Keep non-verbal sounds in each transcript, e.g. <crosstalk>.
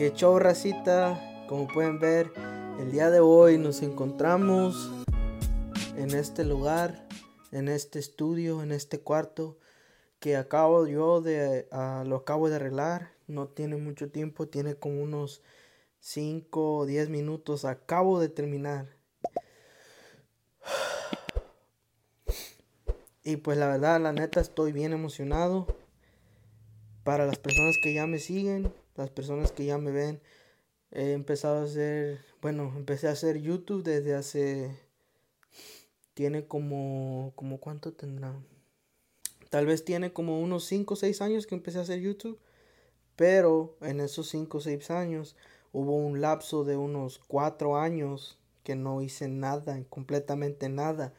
Que show racita, como pueden ver, el día de hoy nos encontramos en este lugar, en este estudio, en este cuarto que acabo yo de, ah, lo acabo de arreglar, no tiene mucho tiempo, tiene como unos 5 o 10 minutos, acabo de terminar. Y pues la verdad, la neta, estoy bien emocionado. Para las personas que ya me siguen, las personas que ya me ven, he empezado a hacer, bueno, empecé a hacer YouTube desde hace, tiene como, como cuánto tendrá. Tal vez tiene como unos 5 o 6 años que empecé a hacer YouTube. Pero en esos 5 o 6 años hubo un lapso de unos 4 años que no hice nada, completamente nada.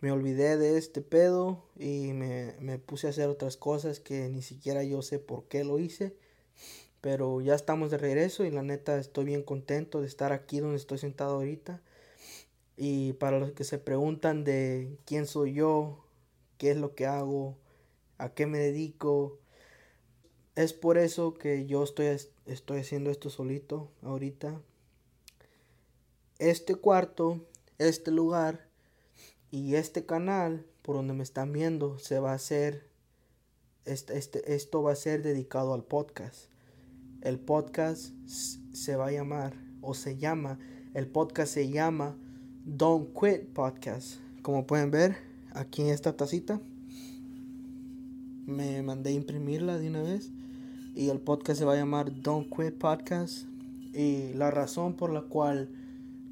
Me olvidé de este pedo y me, me puse a hacer otras cosas que ni siquiera yo sé por qué lo hice. Pero ya estamos de regreso y la neta estoy bien contento de estar aquí donde estoy sentado ahorita. Y para los que se preguntan de quién soy yo, qué es lo que hago, a qué me dedico, es por eso que yo estoy, estoy haciendo esto solito ahorita. Este cuarto, este lugar y este canal por donde me están viendo se va a hacer, este, este, esto va a ser dedicado al podcast. El podcast se va a llamar, o se llama, el podcast se llama Don't Quit Podcast. Como pueden ver aquí en esta tacita, me mandé a imprimirla de una vez. Y el podcast se va a llamar Don't Quit Podcast. Y la razón por la cual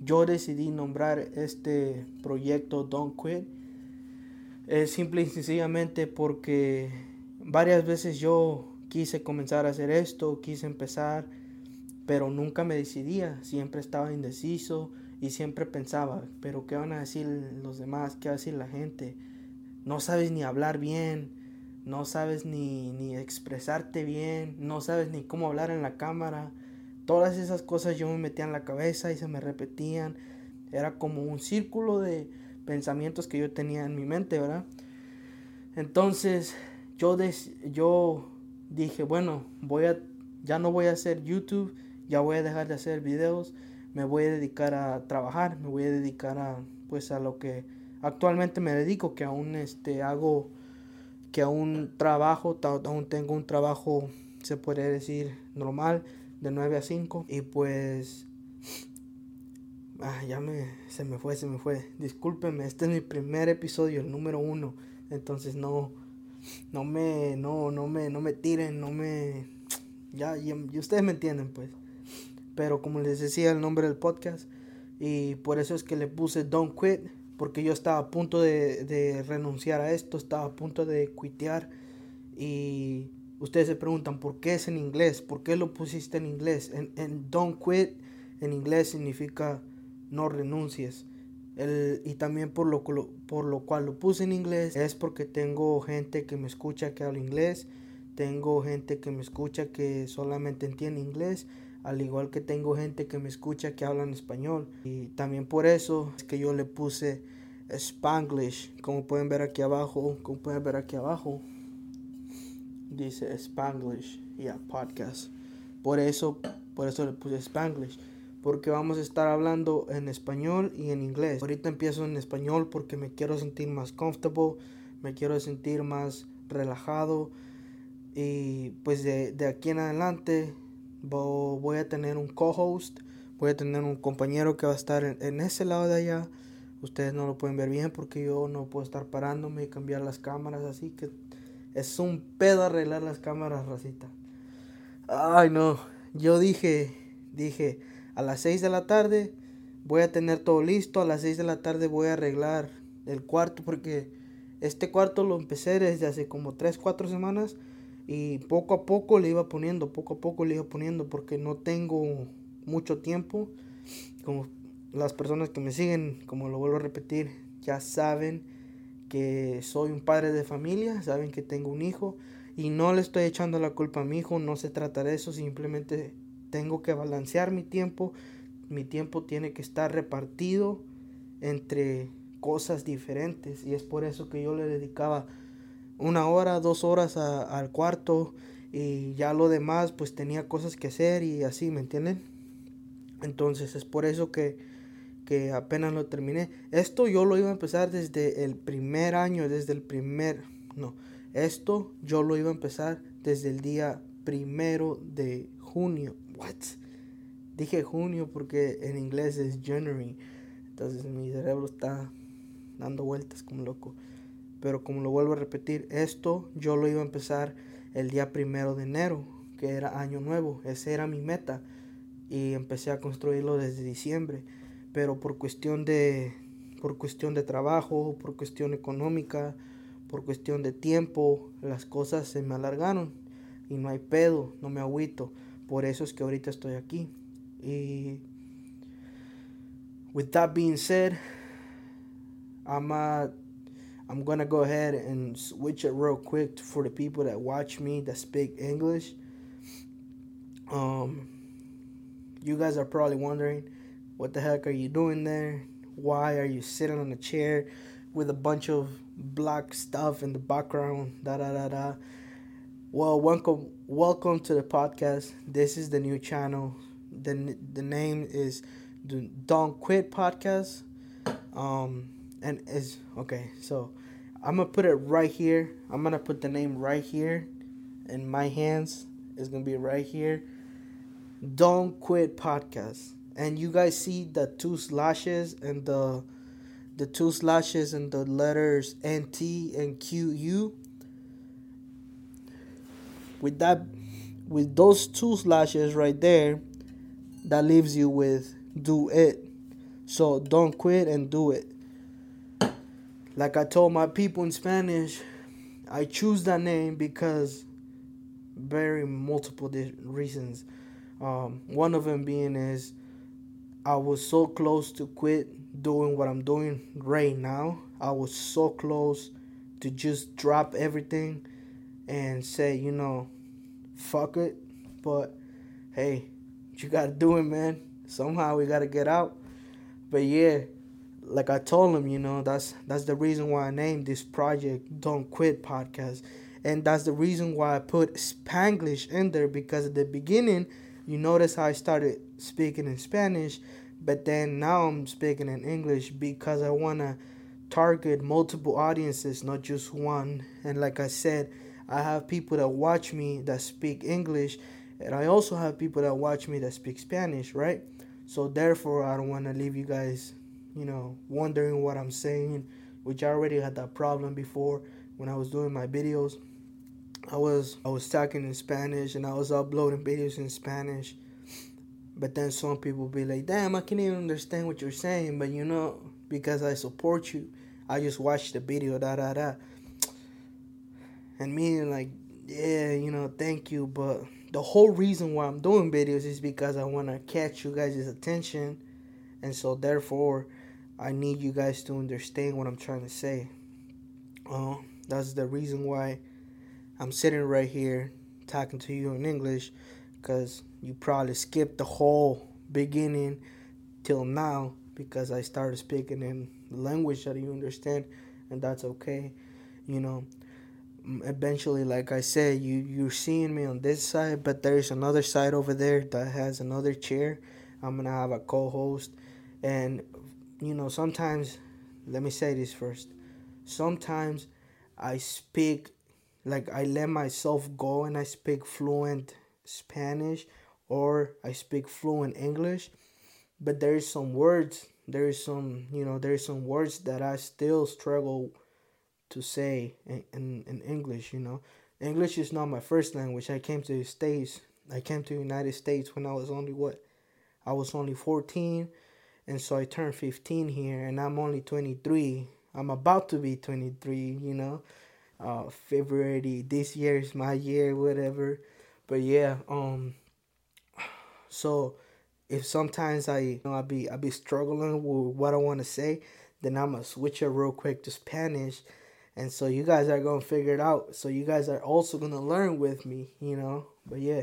yo decidí nombrar este proyecto Don't Quit es simple y sencillamente porque varias veces yo quise comenzar a hacer esto, quise empezar, pero nunca me decidía, siempre estaba indeciso y siempre pensaba, pero ¿qué van a decir los demás? ¿Qué va a decir la gente? No sabes ni hablar bien, no sabes ni, ni expresarte bien, no sabes ni cómo hablar en la cámara. Todas esas cosas yo me metía en la cabeza y se me repetían. Era como un círculo de pensamientos que yo tenía en mi mente, ¿verdad? Entonces yo, yo dije, bueno, voy a, ya no voy a hacer YouTube, ya voy a dejar de hacer videos, me voy a dedicar a trabajar, me voy a dedicar a, pues, a lo que actualmente me dedico, que aún este, hago, que aún trabajo, aún tengo un trabajo, se puede decir, normal, de 9 a 5, y pues... Ah, ya me, se me fue, se me fue. Discúlpenme, este es mi primer episodio, el número uno. Entonces no, no me, no, no me, no me tiren, no me, ya, y, ustedes me entienden pues. Pero como les decía el nombre del podcast, y por eso es que le puse Don't Quit, porque yo estaba a punto de, de renunciar a esto, estaba a punto de quitear y ustedes se preguntan por qué es en inglés, por qué lo pusiste en inglés. En, en Don't Quit en inglés significa no renuncies y también por lo, por lo cual lo puse en inglés es porque tengo gente que me escucha que habla inglés, tengo gente que me escucha que solamente entiende inglés, al igual que tengo gente que me escucha que habla en español. Y también por eso es que yo le puse Spanglish, como pueden ver aquí abajo, como pueden ver aquí abajo, dice Spanglish, ya, podcast. Por eso, por eso le puse Spanglish porque vamos a estar hablando en español y en inglés. Ahorita empiezo en español porque me quiero sentir más comfortable, me quiero sentir más relajado y pues de, aquí en adelante voy a tener un co-host, voy a tener un compañero que va a estar en, ese lado de allá. Ustedes no lo pueden ver bien porque yo no puedo estar parándome y cambiar las cámaras, así que es un pedo arreglar las cámaras, racita. Ay, no. Yo dije, dije, a las 6 de la tarde voy a tener todo listo. A las 6 de la tarde voy a arreglar el cuarto porque este cuarto lo empecé desde hace como 3, 4 semanas y poco a poco le iba poniendo, poco a poco le iba poniendo porque no tengo mucho tiempo. Como las personas que me siguen, como lo vuelvo a repetir, ya saben que soy un padre de familia, saben que tengo un hijo y no le estoy echando la culpa a mi hijo, no se trata de eso, simplemente tengo que balancear mi tiempo. Mi tiempo tiene que estar repartido entre cosas diferentes. Y es por eso que yo le dedicaba una hora, dos horas al cuarto y ya lo demás pues tenía cosas que hacer y así, ¿me entienden? Entonces es por eso que, que apenas lo terminé. Esto yo lo iba a empezar desde el primer año, desde el primer, no, esto yo lo iba a empezar desde el día primero de junio. What? Dije junio porque en inglés es January. Entonces mi cerebro está dando vueltas como loco. Pero como lo vuelvo a repetir, esto yo lo iba a empezar el día primero de enero, que era año nuevo. Esa era mi meta. Y empecé a construirlo desde diciembre. Pero por cuestión de, por cuestión de trabajo, por cuestión económica, por cuestión de tiempo, las cosas se me alargaron. Y no hay pedo, no me agüito. Por eso es que ahorita estoy aquí. Y with that being said, I'm uh, I'm gonna go ahead and switch it real quick for the people that watch me that speak English. Um, you guys are probably wondering, what the heck are you doing there? Why are you sitting on a chair with a bunch of black stuff in the background? Da da da da. Well, welcome, welcome to the podcast. This is the new channel. the The name is the Don't Quit Podcast. Um, and is okay. So I'm gonna put it right here. I'm gonna put the name right here in my hands. It's gonna be right here. Don't quit podcast. And you guys see the two slashes and the the two slashes and the letters NT and QU. With that with those two slashes right there, that leaves you with do it. So don't quit and do it. Like I told my people in Spanish, I choose that name because very multiple reasons. Um, one of them being is I was so close to quit doing what I'm doing right now. I was so close to just drop everything and say, you know, fuck it. But hey, you gotta do it, man. Somehow we gotta get out. But yeah, like I told him, you know, that's that's the reason why I named this project Don't Quit Podcast. And that's the reason why I put Spanglish in there because at the beginning, you notice how I started speaking in Spanish, but then now I'm speaking in English because I want to target multiple audiences, not just one. And like I said, I have people that watch me that speak English, and I also have people that watch me that speak Spanish, right? So therefore, I don't want to leave you guys you know, wondering what I'm saying, which I already had that problem before when I was doing my videos. I was I was talking in Spanish and I was uploading videos in Spanish. But then some people be like, "Damn, I can't even understand what you're saying." But you know, because I support you, I just watch the video, da da da. And me like, yeah, you know, thank you, but the whole reason why I'm doing videos is because I want to catch you guys' attention, and so therefore I need you guys to understand what I'm trying to say. Uh, that's the reason why I'm sitting right here talking to you in English because you probably skipped the whole beginning till now because I started speaking in the language that you understand, and that's okay. You know, eventually, like I said, you you're seeing me on this side, but there's another side over there that has another chair. I'm gonna have a co-host, and you know, sometimes, let me say this first. Sometimes I speak, like, I let myself go and I speak fluent Spanish or I speak fluent English, but there is some words, there is some, you know, there is some words that I still struggle to say in, in, in English, you know. English is not my first language. I came to the States. I came to the United States when I was only what? I was only 14 and so I turned 15 here, and I'm only 23. I'm about to be 23, you know. Uh, February this year is my year, whatever. But yeah, um. So, if sometimes I, you know, I be I be struggling with what I want to say, then I'm gonna switch it real quick to Spanish, and so you guys are gonna figure it out. So you guys are also gonna learn with me, you know. But yeah,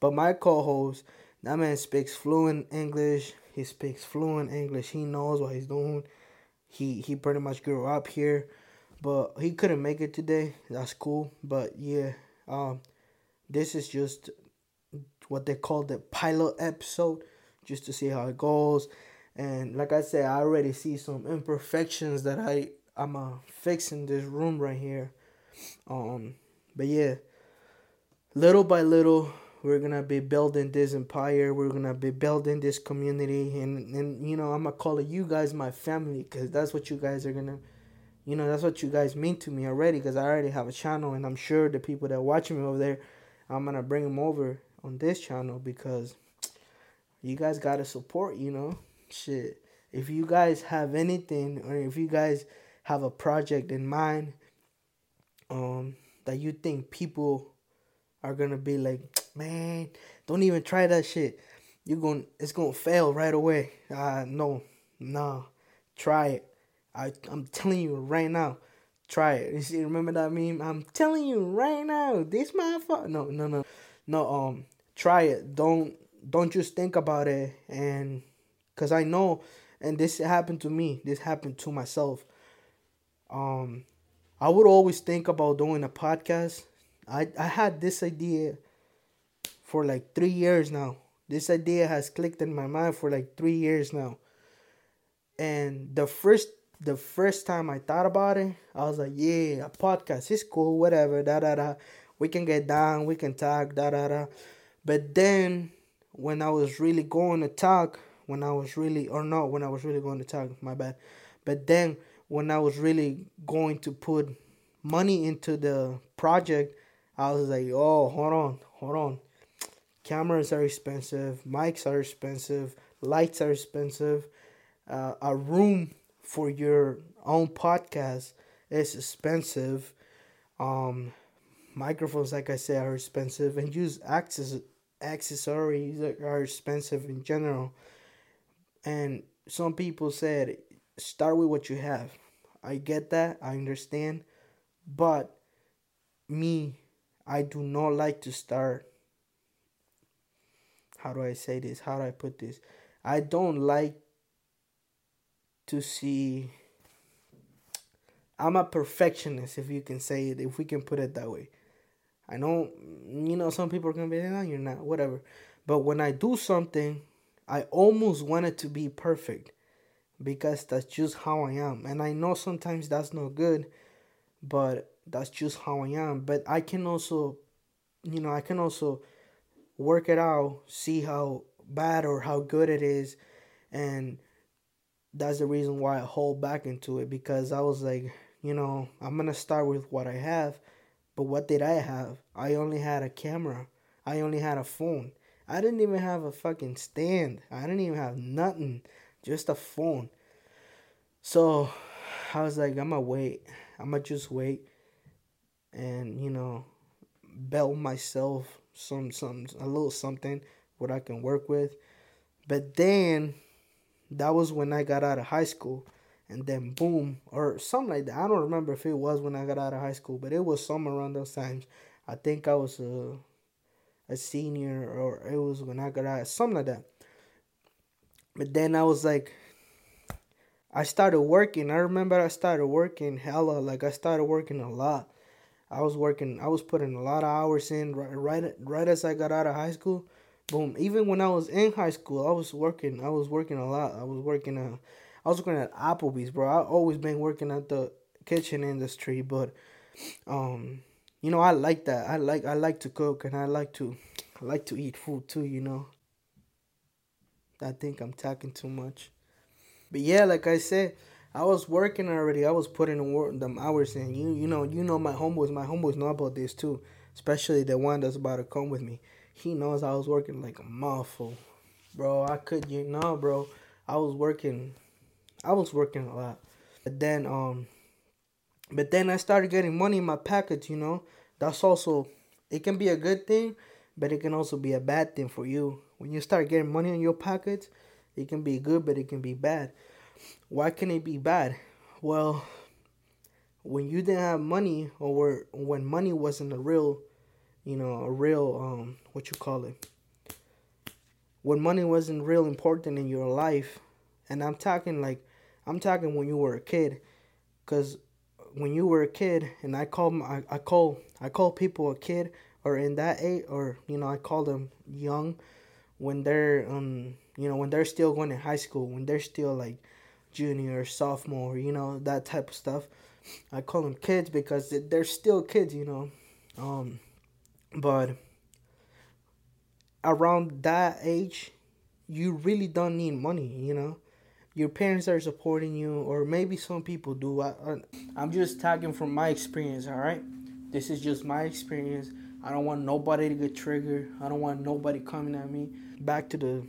but my co-host, that man speaks fluent English. He speaks fluent English. He knows what he's doing. He he pretty much grew up here, but he couldn't make it today. That's cool. But yeah, um, this is just what they call the pilot episode, just to see how it goes. And like I said, I already see some imperfections that I I'm uh, fixing this room right here. Um, but yeah, little by little, we're gonna be building this empire. We're gonna be building this community, and and you know I'm gonna call you guys my family, cause that's what you guys are gonna, you know, that's what you guys mean to me already. Cause I already have a channel, and I'm sure the people that are watching me over there, I'm gonna bring them over on this channel because you guys gotta support. You know, shit. If you guys have anything, or if you guys have a project in mind, um, that you think people are gonna be like, <tsk> man, don't even try that shit. You're going it's gonna fail right away. Uh no, no. Try it. I I'm telling you right now. Try it. You see, remember that meme? I'm telling you right now, this motherfucker no no no. No, um try it. Don't don't just think about it and cause I know and this happened to me. This happened to myself. Um I would always think about doing a podcast. I I had this idea for like three years now. This idea has clicked in my mind for like three years now. And the first the first time I thought about it, I was like, yeah, a podcast is cool, whatever, da da da. We can get down, we can talk, da da da. But then when I was really going to talk, when I was really or no, when I was really going to talk, my bad. But then when I was really going to put money into the project, I was like, oh, hold on, hold on cameras are expensive, mics are expensive, lights are expensive, uh, a room for your own podcast is expensive. Um, microphones, like I said, are expensive, and use access accessories are expensive in general. And some people said, start with what you have. I get that, I understand, but me, I do not like to start how do I say this? How do I put this? I don't like to see. I'm a perfectionist, if you can say it, if we can put it that way. I know, you know, some people are gonna be like, no, you're not, whatever. But when I do something, I almost want it to be perfect because that's just how I am. And I know sometimes that's not good, but that's just how I am. But I can also, you know, I can also work it out, see how bad or how good it is, and that's the reason why I hold back into it because I was like, you know, I'm gonna start with what I have, but what did I have? I only had a camera, I only had a phone. I didn't even have a fucking stand. I didn't even have nothing, just a phone. So I was like, I'm gonna wait. I'm gonna just wait and, you know, build myself some some a little something what I can work with. But then that was when I got out of high school and then boom or something like that. I don't remember if it was when I got out of high school, but it was somewhere around those times. I think I was a a senior or it was when I got out something like that. But then I was like I started working. I remember I started working hella like I started working a lot. I was working. I was putting a lot of hours in right, right, right as I got out of high school. Boom. Even when I was in high school, I was working. I was working a lot. I was working. Uh, I was working at Applebee's, bro. I always been working at the kitchen industry, but um, you know, I like that. I like I like to cook and I like to I like to eat food too. You know. I think I'm talking too much, but yeah, like I said, I was working already. I was putting the work, them hours in. You you know you know my homeboys. My homeboys know about this too, especially the one that's about to come with me. He knows I was working like a mouthful, bro. I could you know, bro. I was working, I was working a lot. But then um, but then I started getting money in my pockets. You know, that's also it can be a good thing, but it can also be a bad thing for you. When you start getting money in your pockets, it can be good, but it can be bad why can it be bad? Well, when you didn't have money or when money wasn't a real, you know, a real um what you call it. When money wasn't real important in your life, and I'm talking like I'm talking when you were a kid cuz when you were a kid and I call I, I call I call people a kid or in that age, or you know, I call them young when they're um you know when they're still going to high school, when they're still like junior, sophomore, you know that type of stuff. I call them kids because they're still kids, you know. Um, but around that age, you really don't need money, you know. Your parents are supporting you, or maybe some people do. I, I, I'm just talking from my experience, all right? This is just my experience. I don't want nobody to get triggered. I don't want nobody coming at me. Back to the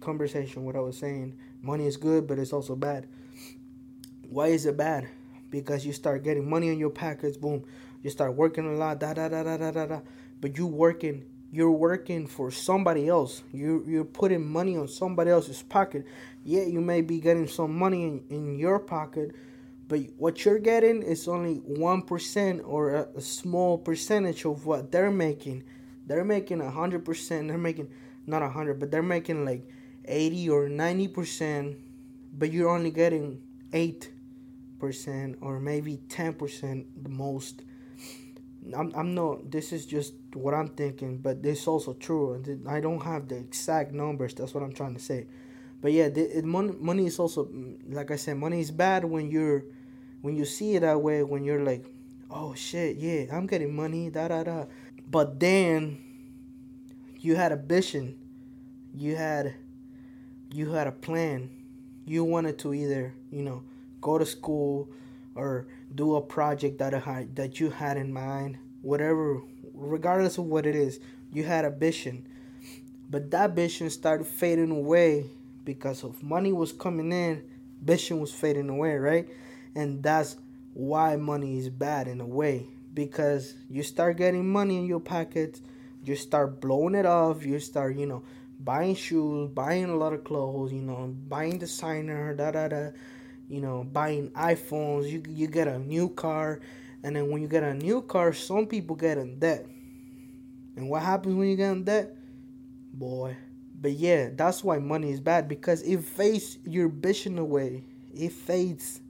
conversation, what I was saying. Money is good, but it's also bad. Why is it bad? Because you start getting money in your pockets, boom. You start working a lot, da da da da da da da. But you working, you're working for somebody else. You you're putting money on somebody else's pocket. Yeah, you may be getting some money in, in your pocket, but what you're getting is only 1% or a, a small percentage of what they're making. They're making 100%, they're making not 100, but they're making like 80 or 90%, but you're only getting 8% or maybe 10% the most. I'm, I'm not, this is just what I'm thinking, but this is also true. I don't have the exact numbers, that's what I'm trying to say. But yeah, the, it, money, money is also, mm, like I said, money is bad when you're when you see it that way, when you're like, oh shit, yeah, I'm getting money, da da da. But then you had a vision, you had you had a plan. You wanted to either, you know, go to school or do a project that uh, had, that you had in mind, whatever, regardless of what it is, you had a vision. But that vision started fading away because of money was coming in, vision was fading away, right? and that's why money is bad in a way because you start getting money in your pockets you start blowing it off you start you know buying shoes buying a lot of clothes you know buying designer da da da you know buying iphones you, you get a new car and then when you get a new car some people get in debt and what happens when you get in debt boy but yeah that's why money is bad because it fades your vision away. It fades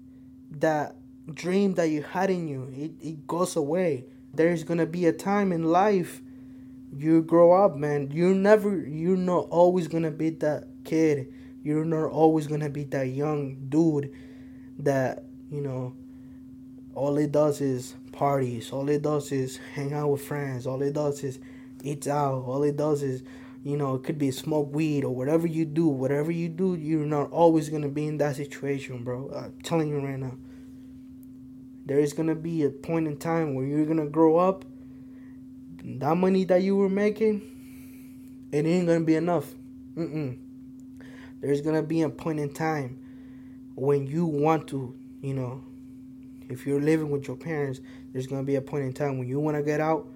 that dream that you had in you. It, it goes away. There's gonna be a time in life you grow up man. You're never you're not always gonna be that kid. You're not always gonna be that young dude that you know all it does is parties. All it does is hang out with friends. All it does is eat out. All it does is you know it could be smoke weed or whatever you do whatever you do you're not always gonna be in that situation bro. I'm telling you right now. There is gonna be a point in time where you're gonna grow up that money that you were making it ain't gonna be enough. Mm-mm. there's gonna be a point in time when you want to you know if you're living with your parents there's gonna be a point in time when you want to get out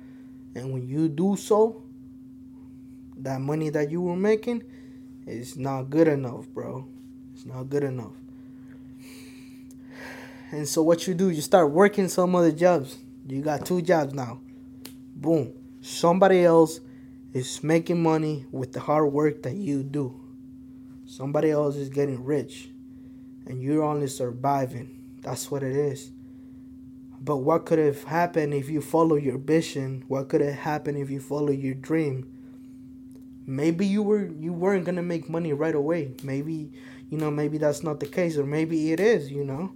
and when you do so that money that you were making is not good enough, bro. It's not good enough. And so what you do, you start working some other jobs. You got two jobs now. Boom. Somebody else is making money with the hard work that you do. Somebody else is getting rich and you're only surviving. That's what it is. But what could have happened if you follow your vision? What could have happened if you follow your dream? Maybe you were you weren't gonna make money right away. Maybe you know maybe that's not the case or maybe it is you know.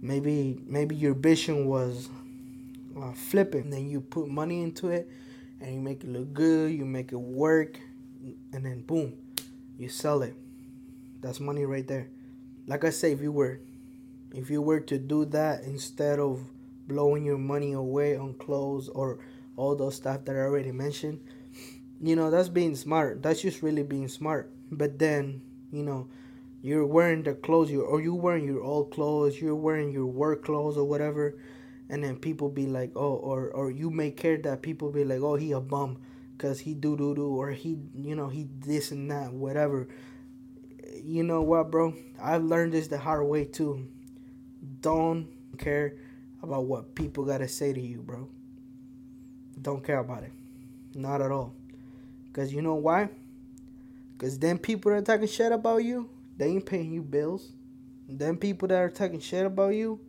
Maybe maybe your vision was uh, flipping. Then you put money into it and you make it look good you make it work and then boom you sell it. That's money right there. Like i say if you were if you were to do that instead of blowing your money away on clothes or all those stuff that i already mentioned you know that's being smart. That's just really being smart. But then you know you're wearing the clothes you or you wearing your old clothes you're wearing your work clothes or whatever and then people be like oh or or you may care that people be like oh he a bum because he do do do or he you know he this and that whatever. You know what bro? I've learned this the hard way too. Don't care about what people gotta say to you bro. Don't care about it. Not at all because you know why? Because then people that are talking shit about you, they ain't paying you bills. Then people that are talking shit about you,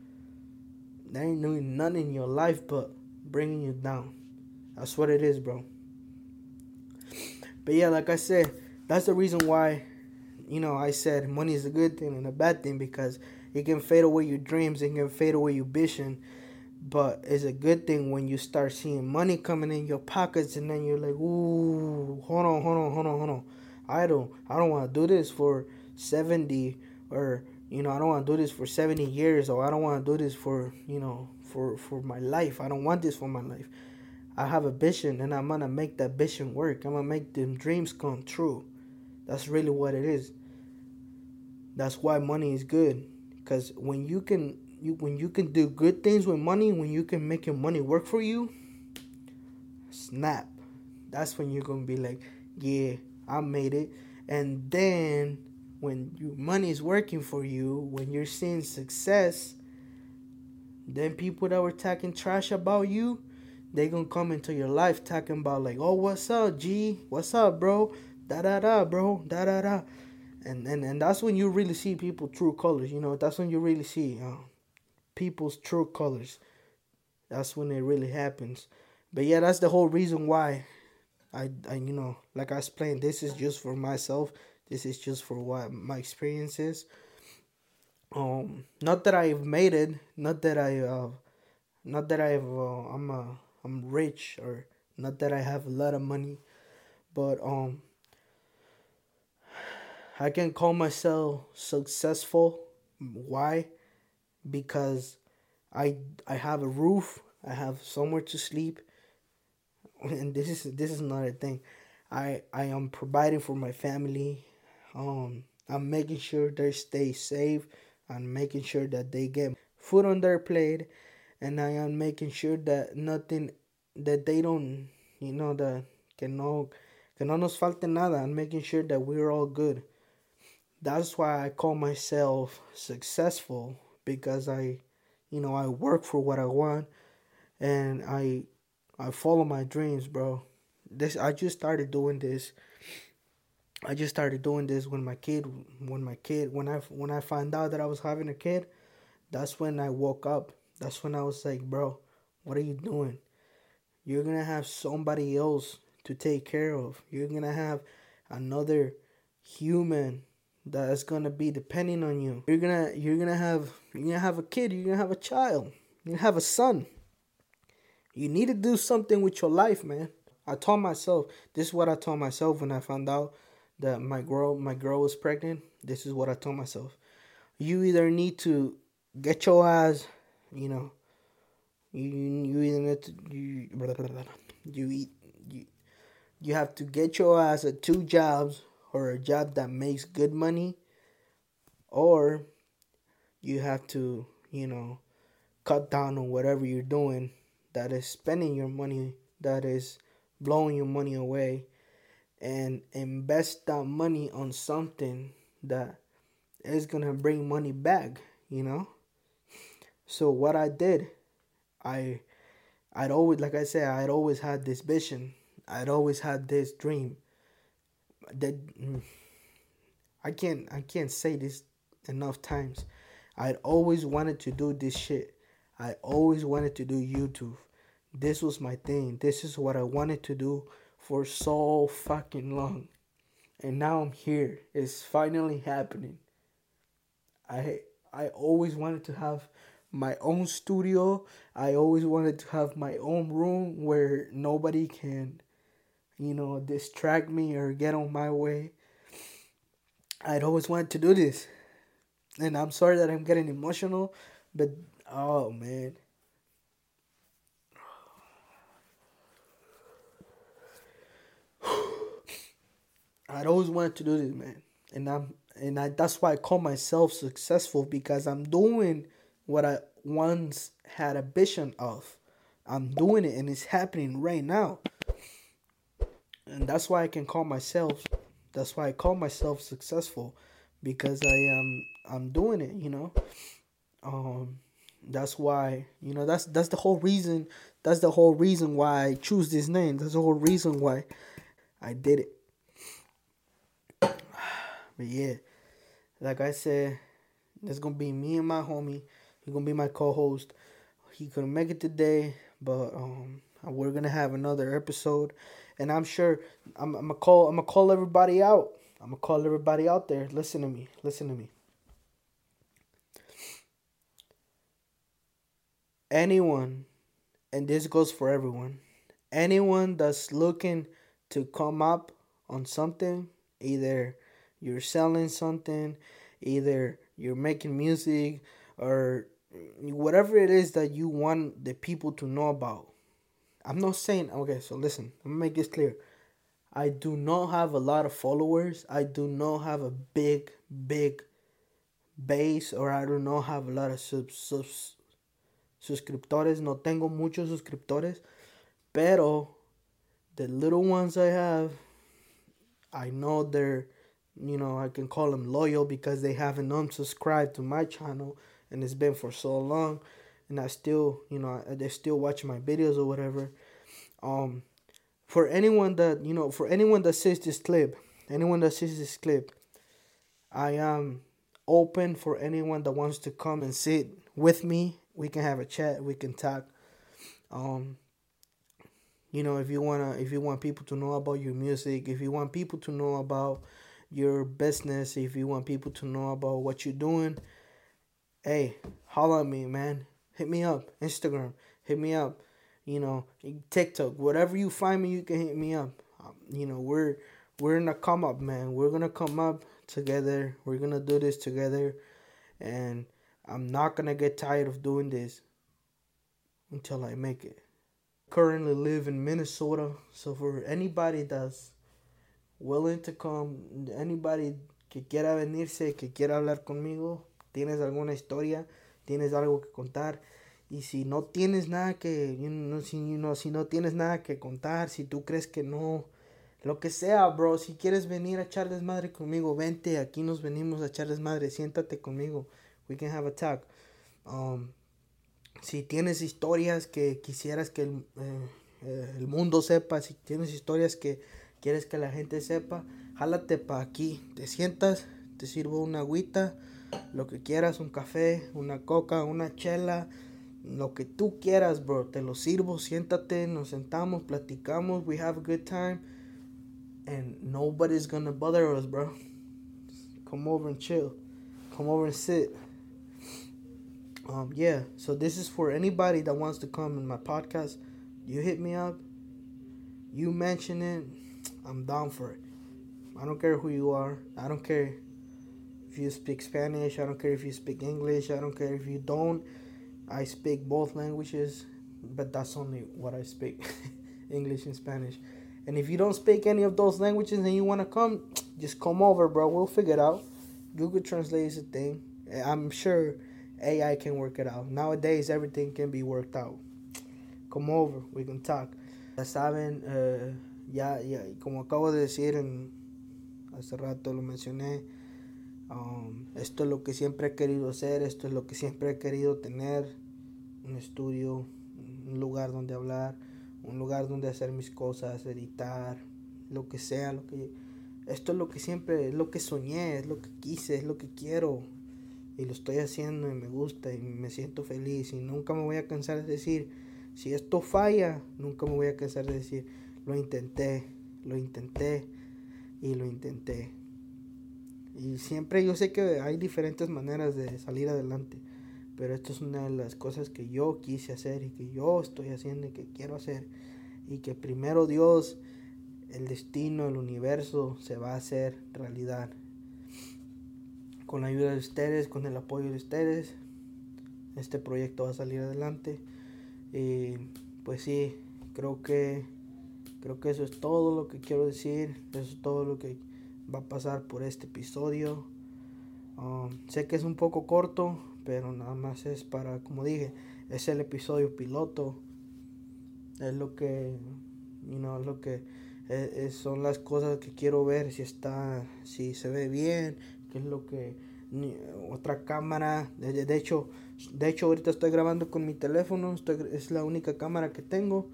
they ain't doing nothing in your life but bringing you down. That's what it is, bro. But yeah, like I said, that's the reason why, you know, I said money is a good thing and a bad thing because it can fade away your dreams, it can fade away your vision. But it's a good thing when you start seeing money coming in your pockets and then you're like, ooh, hold on, hold on, hold on, hold on. I don't I don't wanna do this for seventy or you know, I don't wanna do this for seventy years or I don't wanna do this for, you know, for for my life. I don't want this for my life. I have a vision and I'm gonna make that vision work. I'm gonna make them dreams come true. That's really what it is. That's why money is good. Cause when you can you when you can do good things with money, when you can make your money work for you, snap. That's when you're gonna be like, yeah, I made it. And then when your money is working for you, when you're seeing success, then people that were talking trash about you, they gonna come into your life talking about like, oh, what's up, G? What's up, bro? Da da da, bro. Da da da. And and and that's when you really see people true colors. You know, that's when you really see uh, people's true colors. That's when it really happens. But yeah, that's the whole reason why I, I you know, like I explained, this is just for myself. This is just for what my experience is. Um, not that I've made it, not that I, uh, not that I've, uh, I'm uh, I'm rich or not that I have a lot of money, but um I can call myself successful. Why? Because I I have a roof, I have somewhere to sleep. <laughs> And this is this is not a thing. I I am providing for my family. Um I'm making sure they stay safe. I'm making sure that they get food on their plate and I am making sure that nothing that they don't you know that que no que no nos falte nada I'm making sure that we're all good that's why I call myself successful because I you know I work for what I want and I I follow my dreams bro this I just started doing this I just started doing this when my kid when my kid when I when I found out that I was having a kid that's when I woke up that's when I was like, bro, what are you doing? You're gonna have somebody else to take care of. You're gonna have another human that is gonna be depending on you. You're gonna you're gonna have you're gonna have a kid, you're gonna have a child, you're gonna have a son. You need to do something with your life, man. I told myself this is what I told myself when I found out that my girl my girl was pregnant. This is what I told myself. You either need to get your ass you know, you you either need to, you blah, blah, blah, you you you have to get your ass at two jobs or a job that makes good money, or you have to you know cut down on whatever you're doing that is spending your money that is blowing your money away and invest that money on something that is gonna bring money back you know so what I did, I I'd always like I said, I'd always had this vision. I'd always had this dream. That mm, I can't I can't say this enough times. I'd always wanted to do this shit. I always wanted to do YouTube. This was my thing. This is what I wanted to do for so fucking long. And now I'm here. It's finally happening. I I always wanted to have my own studio. I always wanted to have my own room where nobody can, you know, distract me or get on my way. I'd always wanted to do this. And I'm sorry that I'm getting emotional, but oh man. <sighs> I'd always wanted to do this, man. And I'm and I that's why I call myself successful because I'm doing what I once had a vision of. I'm doing it and it's happening right now. And that's why I can call myself that's why I call myself successful because I am I'm doing it, you know. Um that's why, you know, that's that's the whole reason that's the whole reason why I choose this name. That's the whole reason why I did it. <sighs> But yeah, like I said, it's gonna be me and my homie He's gonna be my co-host. He couldn't make it today, but um, We're gonna have another episode, and I'm sure I'm, I'm gonna call I'm gonna call everybody out. I'm gonna call everybody out there. Listen to me. Listen to me. Anyone, and this goes for everyone. Anyone that's looking to come up on something, either you're selling something, either you're making music, or whatever it is that you want the people to know about. I'm not saying okay, so listen, I'm gonna make this clear. I do not have a lot of followers. I do not have a big, big base, or I do not have a lot of subs, subs suscriptores. No tengo muchos suscriptores, pero the little ones I have, I know they're, you know, I can call them loyal because they haven't unsubscribed to my channel and it's been for so long and I still, you know, they still watch my videos or whatever. Um, for anyone that, you know, for anyone that sees this clip, anyone that sees this clip, I am open for anyone that wants to come and sit with me. We can have a chat, we can talk. Um, you know, if you wanna, if you want people to know about your music, if you want people to know about your business, if you want people to know about what you're doing, hey, holla at me, man. Hit me up. Instagram, hit me up. You know, TikTok, whatever you find me, you can hit me up. Um, you know, we're we're gonna come up, man. We're gonna come up together. We're gonna do this together, and I'm not gonna get tired of doing this until I make it. Currently live in Minnesota, so for anybody that's willing to come, anybody que quiera venirse, que quiera hablar conmigo, tienes alguna historia, tienes algo que contar. Y si no tienes nada que, si, si no tienes nada que contar, si tú crees que no, lo que sea, bro, si quieres venir a echarles madre conmigo, vente, aquí nos venimos a echarles madre, siéntate conmigo, we can have a talk. Um, si tienes historias que quisieras que el, eh, el mundo sepa, si tienes historias que quieres que la gente sepa, jálate para aquí, te sientas, te sirvo una agüita lo que quieras, un café, una coca, una chela, lo que tú quieras, bro. Te lo sirvo, siéntate, nos sentamos, platicamos, we have a good time. And nobody's gonna bother us, bro. Come over and chill. Come over and sit. Um, yeah, so this is for anybody that wants to come in my podcast. You hit me up, you mention it, I'm down for it. I don't care who you are. I don't care if you speak Spanish, I don't care if you speak English, I don't care if you don't. I speak both languages, but that's only what I speak <laughs> English and Spanish. And if you don't speak any of those languages and you want to come, <tsk> just come over, bro. We'll figure it out. Google Translate is a thing. I'm sure AI can work it out. Nowadays, everything can be worked out. <tsk> Come over, we can talk. Ya saben, uh, ya, ya, como acabo de decir en, hace rato lo mencioné, Um, esto es lo que siempre he querido hacer, esto es lo que siempre he querido tener, un estudio, un lugar donde hablar, un lugar donde hacer mis cosas, editar, lo que sea, lo que esto es lo que siempre, es lo que soñé, es lo que quise, es lo que quiero y lo estoy haciendo y me gusta y me siento feliz y nunca me voy a cansar de decir, si esto falla, nunca me voy a cansar de decir, lo intenté, lo intenté y lo intenté. Y siempre yo sé que hay diferentes maneras de salir adelante, pero esto es una de las cosas que yo quise hacer y que yo estoy haciendo y que quiero hacer. Y que primero Dios, el destino, el universo se va a hacer realidad. Con la ayuda de ustedes, con el apoyo de ustedes, este proyecto va a salir adelante. Y pues sí, creo que creo que eso es todo lo que quiero decir, eso es todo lo que va a pasar por este episodio. Um, sé que es un poco corto, pero nada más es para, como dije, es el episodio piloto. Es lo que, you know, lo que e, son las cosas que quiero ver si está, si se ve bien, qué es lo que otra cámara. De, de, hecho, de hecho ahorita estoy grabando con mi teléfono, es la única cámara que tengo,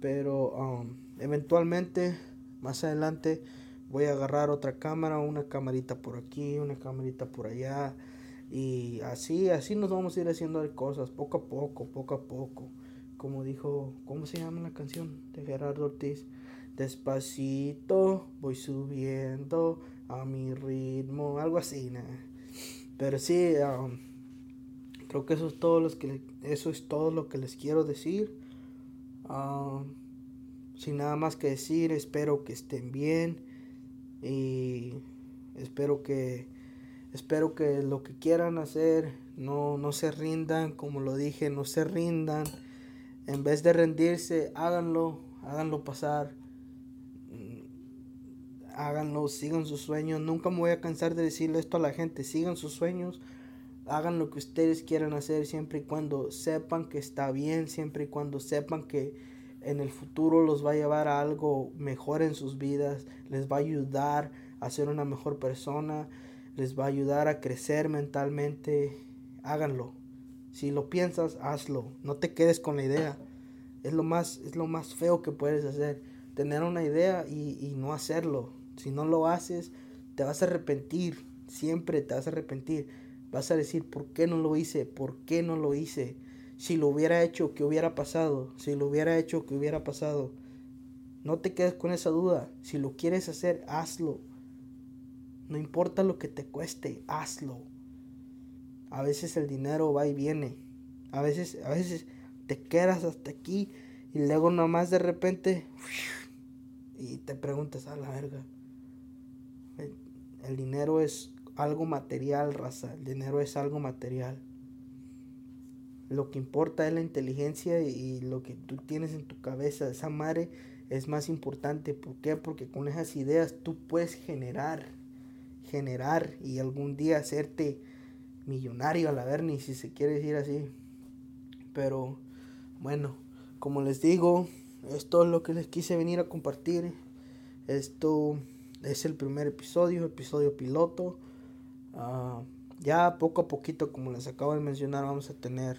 pero um, eventualmente más adelante voy a agarrar otra cámara, una camarita por aquí, una camarita por allá. Y así, así nos vamos a ir haciendo cosas, poco a poco, poco a poco. como dijo, ¿cómo se llama la canción de Gerardo Ortiz? Despacito, voy subiendo a mi ritmo, algo así, Pero sí, um, creo que eso es todo lo que eso es todo lo que les quiero decir. Um, sin nada más que decir, espero que estén bien y espero que espero que lo que quieran hacer no, no se rindan, como lo dije, no se rindan. En vez de rendirse, háganlo, háganlo pasar háganlo, sigan sus sueños. Nunca me voy a cansar de decirle esto a la gente, sigan sus sueños, hagan lo que ustedes quieran hacer siempre y cuando sepan que está bien, siempre y cuando sepan que en el futuro los va a llevar a algo mejor en sus vidas, les va a ayudar a ser una mejor persona, les va a ayudar a crecer mentalmente. Háganlo. Si lo piensas, hazlo. No te quedes con la idea. Es lo más, es lo más feo que puedes hacer. Tener una idea y, y no hacerlo. Si no lo haces, te vas a arrepentir. Siempre te vas a arrepentir. Vas a decir, ¿por qué no lo hice? ¿Por qué no lo hice? Si lo hubiera hecho, ¿qué hubiera pasado? Si lo hubiera hecho, ¿qué hubiera pasado? No te quedes con esa duda. Si lo quieres hacer, hazlo. No importa lo que te cueste, hazlo. A veces el dinero va y viene. A veces, a veces te quedas hasta aquí y luego nomás de repente y te preguntas a la verga. El dinero es algo material, raza. El dinero es algo material. Lo que importa es la inteligencia y lo que tú tienes en tu cabeza. Esa madre es más importante. ¿Por qué? Porque con esas ideas tú puedes generar, generar y algún día hacerte millonario a la verni, si se quiere decir así. Pero bueno, como les digo, esto es lo que les quise venir a compartir. Esto es el primer episodio, episodio piloto. Ah, ya poco a poquito, como les acabo de mencionar, vamos a tener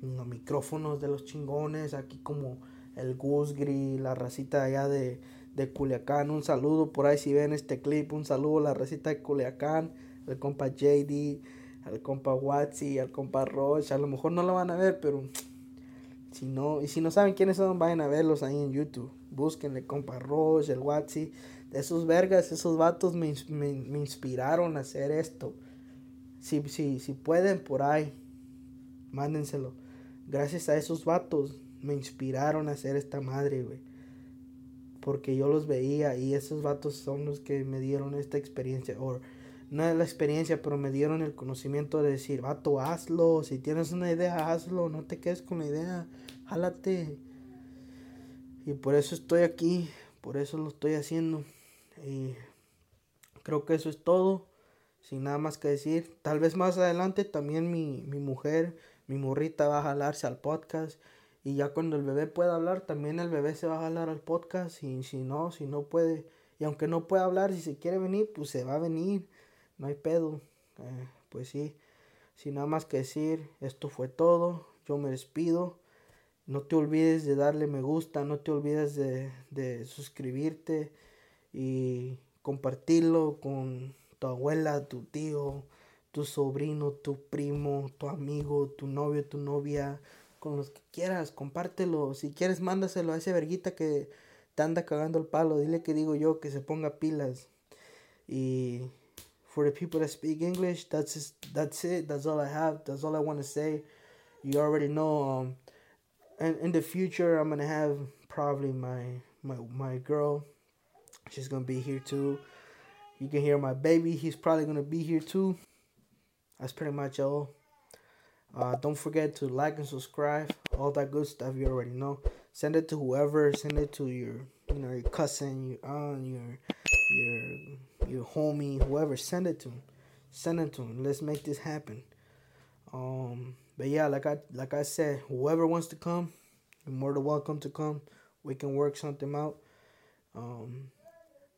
los micrófonos de los chingones. Aquí como el Gusgri, la racita allá de, de Culiacán. Un saludo por ahí si ven este clip. Un saludo a la racita de Culiacán. El compa JD, al compa Watsi, al compa Roche. A lo mejor no lo van a ver, pero si no, y si no saben quiénes son, vayan a verlos ahí en YouTube. Búsquenle compa Roche, el Watsi. Esos vergas, esos vatos me, inspiraron a hacer esto. Si, si, si pueden por ahí, mándenselo. Gracias a esos vatos me inspiraron a hacer esta madre, güey. Porque yo los veía y esos vatos son los que me dieron esta experiencia. O no es la experiencia, pero me dieron el conocimiento de decir, vato, hazlo. Si tienes una idea, hazlo. No te quedes con la idea. Jálate. Y por eso estoy aquí. Por eso lo estoy haciendo. Y creo que eso es todo. Sin nada más que decir. Tal vez más adelante también mi, mi mujer, mi morrita va a jalarse al podcast. Y ya cuando el bebé pueda hablar, también el bebé se va a jalar al podcast. Y si no, si no puede. Y aunque no pueda hablar, si se quiere venir, pues se va a venir no hay pedo. Eh, pues sí, sin nada más que decir, esto fue todo. Yo me despido. No te olvides de darle me gusta, no te olvides de, de suscribirte y compartirlo con tu abuela, tu tío, tu sobrino, tu primo, tu amigo, tu novio, tu novia, con los que quieras, compártelo. Si quieres, mándaselo a ese verguita que te anda cagando el palo. Dile que digo yo que se ponga pilas. Y for the people that speak English, that's just, that's it. That's all I have. That's all I want to say. You already know. Um, and in the future, I'm gonna have probably my my my girl. She's gonna be here too. You can hear my baby. He's probably gonna be here too. That's pretty much all. Uh, don't forget to like and subscribe. All that good stuff you already know. Send it to whoever. Send it to your, you know, your cousin, your aunt, your your your homie, whoever, send it to him. Send it to him. Let's make this happen. Um, but yeah, like I like I said, whoever wants to come, you're more than welcome to come. We can work something out. Um,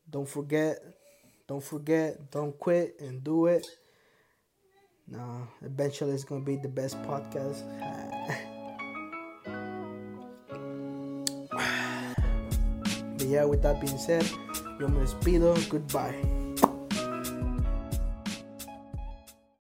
don't forget, don't forget, don't quit and do it. Nah, eventually it's gonna be the best podcast. <sighs> but yeah, with that being said. Yo me despido. Goodbye.